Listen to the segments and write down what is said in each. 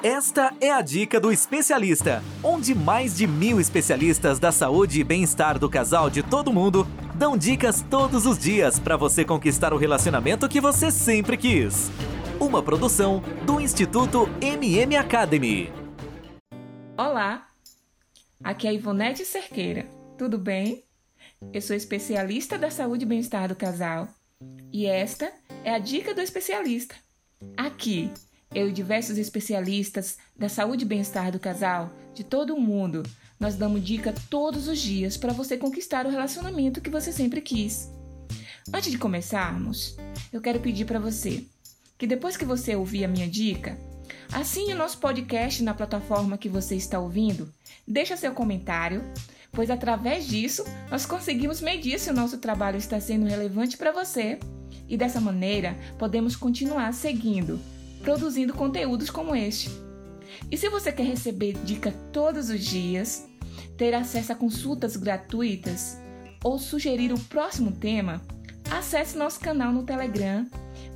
Esta é a dica do especialista, onde mais de mil especialistas da saúde e bem-estar do casal de todo mundo dão dicas todos os dias para você conquistar o relacionamento que você sempre quis. Uma produção do Instituto MM Academy. Olá, aqui é Ivonete Cerqueira, tudo bem? Eu sou especialista da saúde e bem-estar do casal e esta é a dica do especialista. Aqui eu e diversos especialistas da saúde e bem-estar do casal de todo o mundo, nós damos dica todos os dias para você conquistar o relacionamento que você sempre quis. Antes de começarmos, eu quero pedir para você que depois que você ouvir a minha dica, assine o nosso podcast na plataforma que você está ouvindo, deixa seu comentário, pois através disso nós conseguimos medir se o nosso trabalho está sendo relevante para você e dessa maneira podemos continuar seguindo produzindo conteúdos como este. E se você quer receber dica todos os dias, ter acesso a consultas gratuitas ou sugerir o próximo tema, acesse nosso canal no Telegram,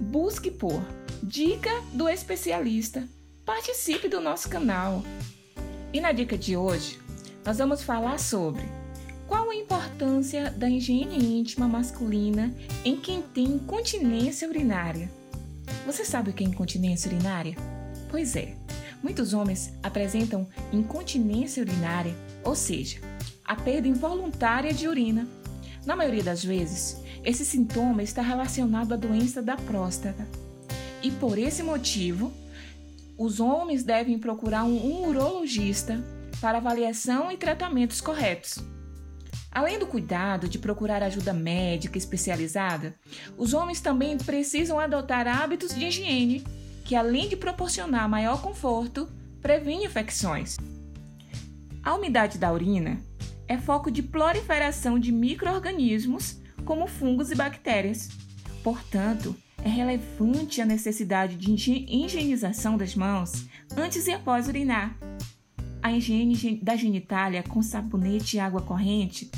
busque por Dica do Especialista, participe do nosso canal. E na dica de hoje, nós vamos falar sobre qual a importância da higiene íntima masculina em quem tem incontinência urinária. Você sabe o que é incontinência urinária? Pois é, muitos homens apresentam incontinência urinária, ou seja, a perda involuntária de urina. Na maioria das vezes, esse sintoma está relacionado à doença da próstata. E por esse motivo, os homens devem procurar um urologista para avaliação e tratamentos corretos. Além do cuidado de procurar ajuda médica especializada, os homens também precisam adotar hábitos de higiene que, além de proporcionar maior conforto, previne infecções. A umidade da urina é foco de proliferação de micro-organismos como fungos e bactérias. Portanto, é relevante a necessidade de higienização das mãos antes e após urinar. A higiene da genitália com sabonete e água corrente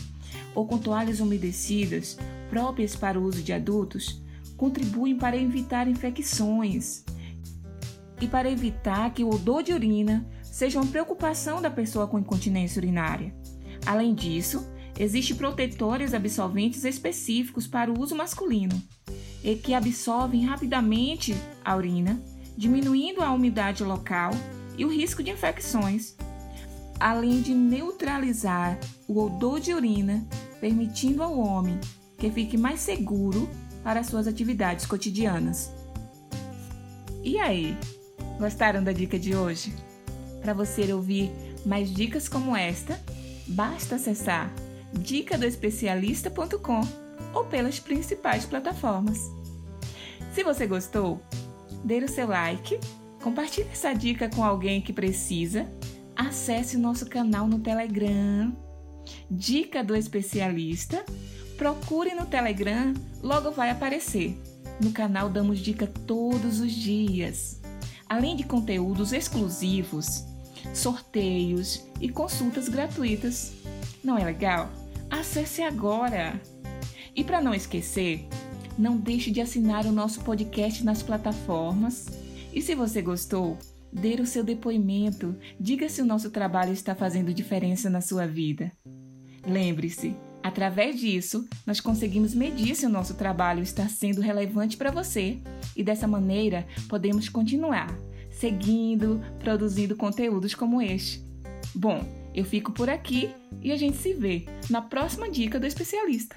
ou com toalhas umedecidas próprias para o uso de adultos contribuem para evitar infecções e para evitar que o odor de urina seja uma preocupação da pessoa com incontinência urinária. Além disso, existem protetores absorventes específicos para o uso masculino e que absorvem rapidamente a urina, diminuindo a umidade local e o risco de infecções, além de neutralizar o odor de urina permitindo ao homem que fique mais seguro para suas atividades cotidianas. E aí, gostaram da dica de hoje? Para você ouvir mais dicas como esta, basta acessar dicadoespecialista.com ou pelas principais plataformas. Se você gostou, dê o seu like, compartilhe essa dica com alguém que precisa, acesse nosso canal no Telegram Dica do especialista. Procure no Telegram, logo vai aparecer. No canal damos dica todos os dias, além de conteúdos exclusivos, sorteios e consultas gratuitas. Não é legal? Acesse agora! E para não esquecer, não deixe de assinar o nosso podcast nas plataformas. E se você gostou, dê o seu depoimento, diga se o nosso trabalho está fazendo diferença na sua vida. Lembre-se, através disso, nós conseguimos medir se o nosso trabalho está sendo relevante para você e dessa maneira podemos continuar seguindo, produzindo conteúdos como este. Bom, eu fico por aqui e a gente se vê na próxima dica do especialista.